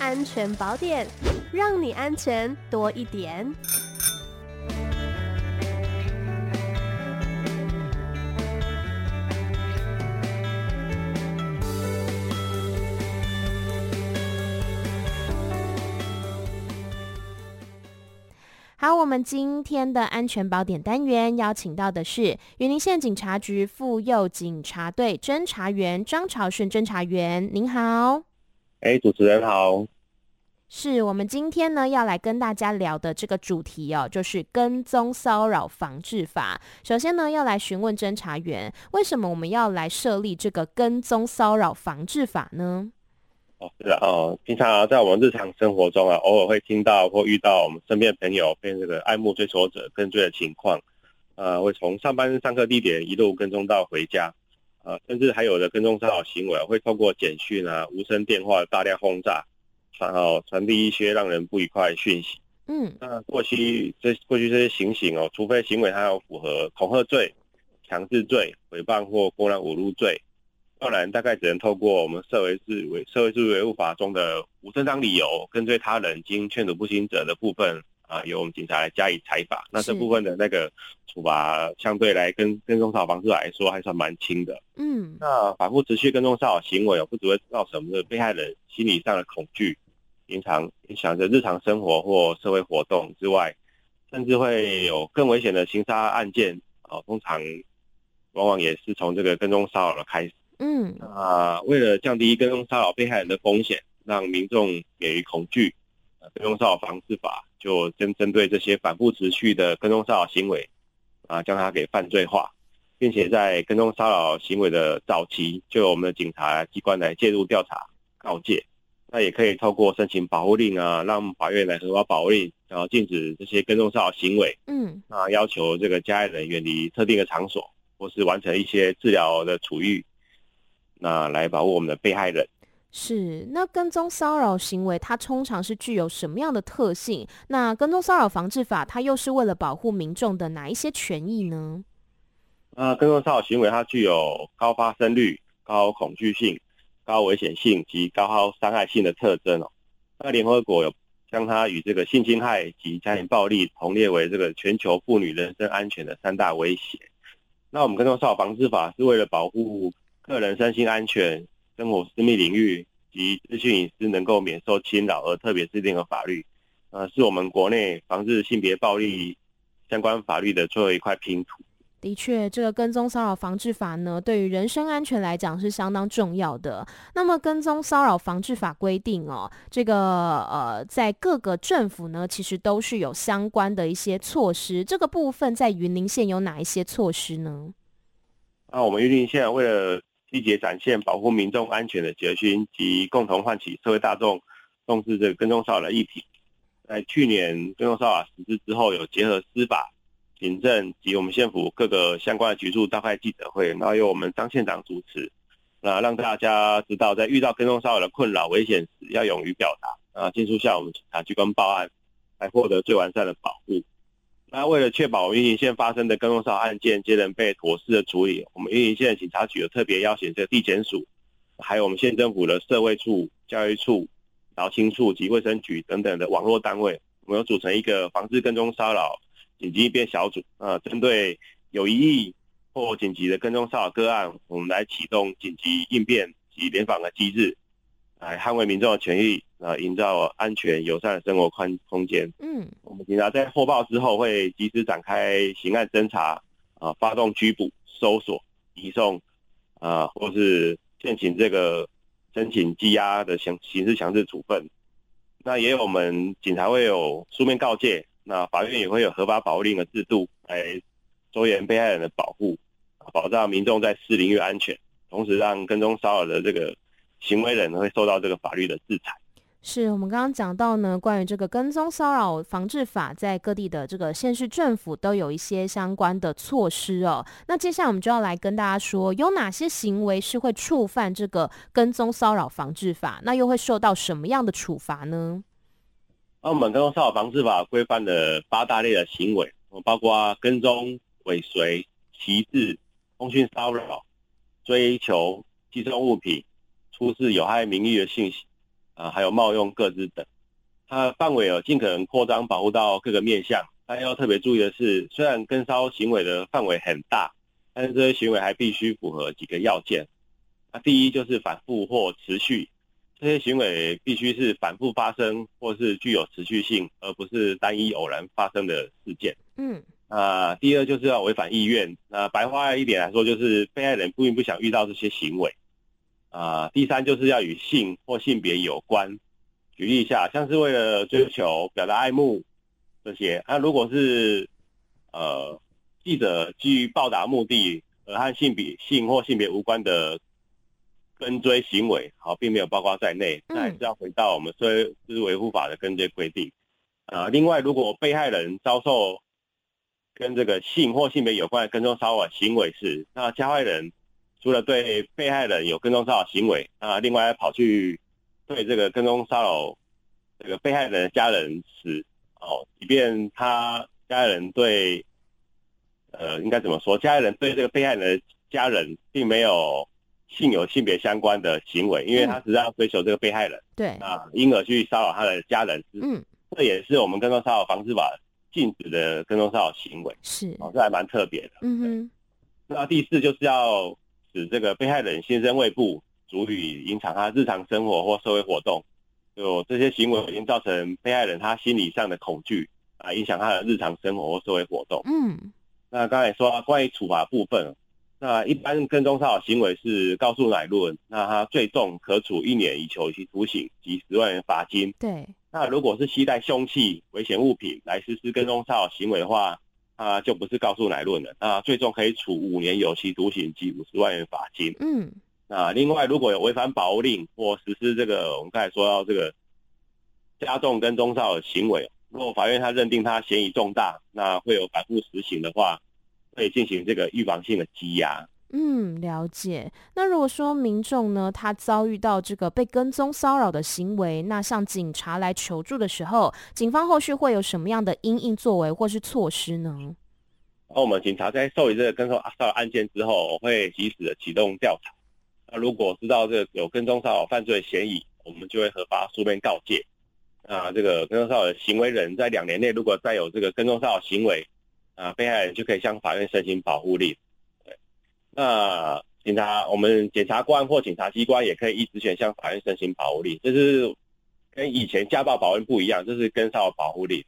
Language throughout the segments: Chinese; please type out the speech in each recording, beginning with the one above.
安全宝典，让你安全多一点。好，我们今天的安全宝典单元邀请到的是云林县警察局妇幼警察队侦查员张朝顺侦查员，您好。哎，主持人好。是我们今天呢要来跟大家聊的这个主题哦，就是跟踪骚扰防治法。首先呢，要来询问侦查员，为什么我们要来设立这个跟踪骚扰防治法呢？哦，是的哦，平常啊，在我们日常生活中啊，偶尔会听到或遇到我们身边的朋友被这个爱慕追求者跟追的情况，呃，会从上班上课地点一路跟踪到回家，呃，甚至还有的跟踪骚扰行为会透过简讯啊、无声电话大量轰炸，传哦传递一些让人不愉快的讯息。嗯，那过去这过去这些情形哦，除非行为它要符合恐吓罪、强制罪、诽谤或公然侮辱罪。要不然大概只能透过我们社会治维社会秩序维护法中的无正当理由跟追他人经劝阻不行者的部分啊，由我们警察来加以裁罚。那这部分的那个处罚相对来跟跟踪骚扰方式来说还算蛮轻的。嗯，那反复持续跟踪骚扰行为，不只会造成我们的被害人心理上的恐惧，影响影响着日常生活或社会活动之外，甚至会有更危险的刑杀案件啊，通常往往也是从这个跟踪骚扰的开始。嗯，啊，为了降低跟踪骚扰被害人的风险，让民众免于恐惧，跟踪骚扰防治法就针针对这些反复持续的跟踪骚扰行为，啊，将它给犯罪化，并且在跟踪骚扰行为的早期，就由我们的警察机关来介入调查告诫。那也可以透过申请保护令啊，让法院来核发保护令，然后禁止这些跟踪骚扰行为。嗯，啊，要求这个加害人远离特定的场所，或是完成一些治疗的处遇。那来保护我们的被害人。是，那跟踪骚扰行为它通常是具有什么样的特性？那跟踪骚扰防治法它又是为了保护民众的哪一些权益呢？呃，跟踪骚扰行为它具有高发生率、高恐惧性、高危险性及高伤害性的特征哦。那联合国有将它与这个性侵害及家庭暴力同列为这个全球妇女人身安全的三大威胁。那我们跟踪骚扰防治法是为了保护。个人身心安全、生活私密领域及资讯隐私能够免受侵扰而特别制定的法律，呃，是我们国内防治性别暴力相关法律的最后一块拼图。的确，这个跟踪骚扰防治法呢，对于人身安全来讲是相当重要的。那么，跟踪骚扰防治法规定哦，这个呃，在各个政府呢，其实都是有相关的一些措施。这个部分在云林县有哪一些措施呢？那我们云林县为了积极展现保护民众安全的决心及共同唤起社会大众重视这个跟踪骚扰的议题。在去年跟踪骚扰实施之后，有结合司法、行政及我们县府各个相关的局处召开记者会，然后由我们张县长主持，那让大家知道在遇到跟踪骚扰的困扰、危险时，要勇于表达，啊，尽速向我们警察机关报案，来获得最完善的保护。那为了确保云林县发生的跟踪骚扰案件皆能被妥善的处理，我们云林县警察局有特别邀请这个地检署，还有我们县政府的社会处、教育处、劳青处及卫生局等等的网络单位，我们有组成一个防治跟踪骚扰紧急应变小组。呃，针对有疑义或紧急的跟踪骚扰个案，我们来启动紧急应变及联防的机制，来捍卫民众的权益。啊，营造安全友善的生活宽空间。嗯，我们警察在获报之后会及时展开刑案侦查，啊，发动拘捕、搜索、移送，啊，或是现行这个申请羁押的刑刑事强制处分。那也有我们警察会有书面告诫，那法院也会有合法保护令的制度来周延被害人的保护，保障民众在私领域安全，同时让跟踪骚扰的这个行为人会受到这个法律的制裁。是我们刚刚讲到呢，关于这个跟踪骚扰防治法，在各地的这个县市政府都有一些相关的措施哦。那接下来我们就要来跟大家说，有哪些行为是会触犯这个跟踪骚扰防治法，那又会受到什么样的处罚呢？那我们跟踪骚扰防治法规范的八大类的行为，包括跟踪、尾随、歧视、通讯骚扰、追求、寄送物品、出示有害名誉的信息。啊，还有冒用各自等。它范围有尽可能扩张，保护到各个面向。但要特别注意的是，虽然跟骚行为的范围很大，但是这些行为还必须符合几个要件。那第一就是反复或持续，这些行为必须是反复发生或是具有持续性，而不是单一偶然发生的事件。嗯，啊，第二就是要违反意愿。那白话一点来说，就是被害人不并不想遇到这些行为。啊，第三就是要与性或性别有关。举例一下，像是为了追求、表达爱慕。这些，那、啊、如果是呃记者基于报答目的而和性别性或性别无关的跟追行为，好，并没有包括在内，那还是要回到我们社会事实维护法的跟追规定。啊，另外，如果被害人遭受跟这个性或性别有关的跟踪骚扰行为时，那加害人除了对被害人有跟踪骚扰行为，啊，另外还跑去对这个跟踪骚扰这个被害人的家人时。哦，即便他家人对，呃，应该怎么说？家人对这个被害人的家人并没有性有性别相关的行为，因为他只是要追求这个被害人，嗯、对啊，因而去骚扰他的家人，嗯，这也是我们跟踪骚扰防治法禁止的跟踪骚扰行为，是，哦，这还蛮特别的，嗯哼。那第四就是要使这个被害人心生畏怖，足以影响他日常生活或社会活动。就这些行为已经造成被害人他心理上的恐惧啊，影响他的日常生活或社会活动。嗯，那刚才说关于处罚部分，那一般跟踪骚扰行为是告诉乃论，那他最重可处一年以求有期徒刑及十万元罚金。对，那如果是携带凶器、危险物品来实施跟踪骚扰行为的话，那就不是告诉乃论了，那最终可以处五年有期徒刑及五十万元罚金。嗯。那另外，如果有违反保护令或实施这个，我们刚才说到这个加重跟踪骚扰的行为，如果法院他认定他嫌疑重大，那会有反复实行的话，可以进行这个预防性的羁押。嗯，了解。那如果说民众呢，他遭遇到这个被跟踪骚扰的行为，那向警察来求助的时候，警方后续会有什么样的因应作为或是措施呢？那我们警察在受理这个跟踪骚扰案件之后，会及时的启动调查。那如果知道这个有跟踪骚扰犯罪嫌疑，我们就会合法书面告诫。啊，这个跟踪骚扰的行为人在两年内如果再有这个跟踪骚扰行为，啊，被害人就可以向法院申请保护令。对，那警察我们检察官或警察机关也可以依职权向法院申请保护令，这是跟以前家暴保护不一样，这是跟骚扰保护令。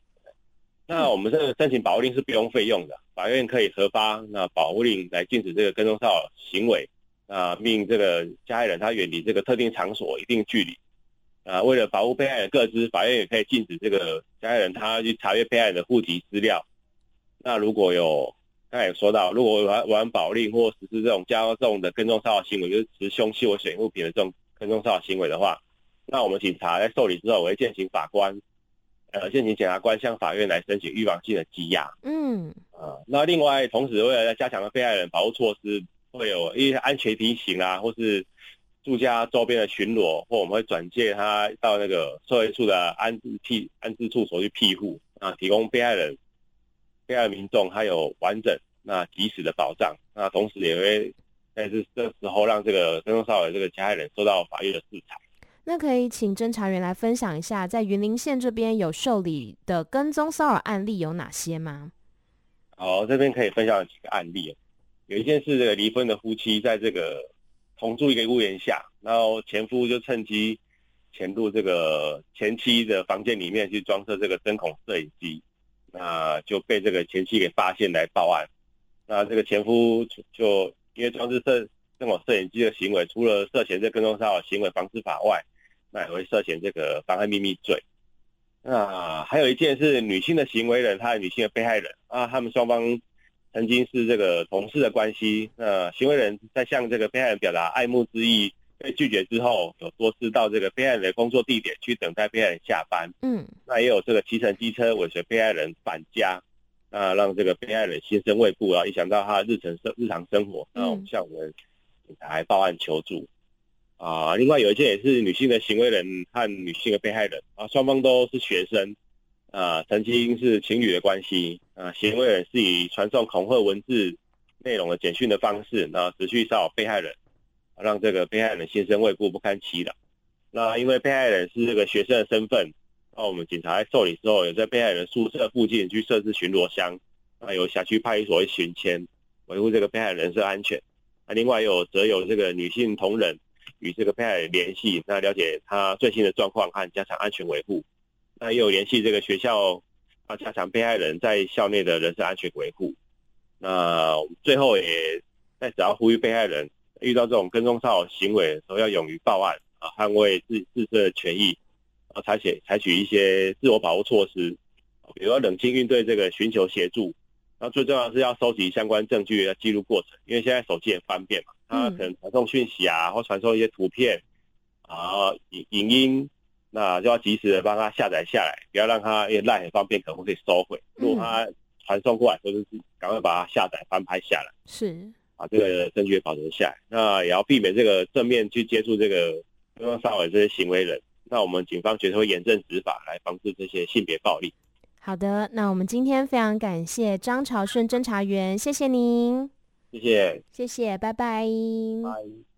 那我们这个申请保护令是不用费用的，法院可以核发那保护令来禁止这个跟踪骚扰行为。啊，命这个加害人他远离这个特定场所一定距离。啊，为了保护被害人各自，法院也可以禁止这个加害人他去查阅被害人的户籍资料。那如果有刚才也说到，如果玩玩保令或实施这种加重的跟踪骚扰行为，就是持凶器或险物品的这种跟踪骚扰行为的话，那我们警察在受理之后，我会建请法官，呃，建请检察官向法院来申请预防性的羁押。嗯。啊，那另外同时为了加强了被害人保护措施。会有一些安全提醒啊，或是住家周边的巡逻，或我们会转介他到那个社会处的安置庇安置处所去庇护啊，提供被害人、被害民众他有完整那及时的保障。那同时也会在这这时候让这个跟踪骚扰的这个加害人受到法律的制裁。那可以请侦查员来分享一下，在云林县这边有受理的跟踪骚扰案例有哪些吗？好，这边可以分享几个案例。有一件是这个离婚的夫妻在这个同住一个屋檐下，然后前夫就趁机潜入这个前妻的房间里面去装设这个针孔摄影机，那就被这个前妻给发现来报案。那这个前夫就因为装置摄这种摄影机的行为，除了涉嫌这跟踪骚扰行为防治法外，那也会涉嫌这个妨害秘密罪。那还有一件是女性的行为人，她是女性的被害人啊，他们双方。曾经是这个同事的关系，那行为人在向这个被害人表达爱慕之意被拒绝之后，有多次到这个被害人的工作地点去等待被害人下班。嗯，那也有这个骑乘机车尾随被害人返家，那让这个被害人心生畏怖啊，影响到他的日常生日常生活，那我们向我们警察报案求助。啊，另外有一些也是女性的行为人和女性的被害人啊，双方都是学生。啊，曾经是情侣的关系啊，行为人是以传送恐吓文字内容的简讯的方式，然后持续骚扰被害人，让这个被害人心生畏怖，不堪其扰。那因为被害人是这个学生的身份，那我们警察在受理之后，有在被害人宿舍附近去设置巡逻箱，那由辖区派出所去巡签，维护这个被害人身安全。那另外有则有这个女性同仁与这个被害人联系，那了解他最新的状况和加强安全维护。那也有联系这个学校，要加强被害人在校内的人身安全维护。那最后也在只要呼吁被害人，遇到这种跟踪骚扰行为的时候，要勇于报案啊，捍卫自自身的权益，啊，采取采取一些自我保护措施，比如说冷静应对这个寻求协助。那最重要的是要收集相关证据，要记录过程，因为现在手机也方便嘛，他可能传送讯息啊，或传送一些图片啊、影影音。那就要及时的帮他下载下来，不要让他因为赖很方便，可能会可以收回。如果他传送过来，或者是赶快把它下载翻拍下来，是把这个证据保存下来。那也要避免这个正面去接触这个跟踪骚扰这些行为人。那我们警方绝对会严正执法，来防治这些性别暴力。好的，那我们今天非常感谢张朝顺侦查员，谢谢您，谢谢，谢谢，拜拜。拜。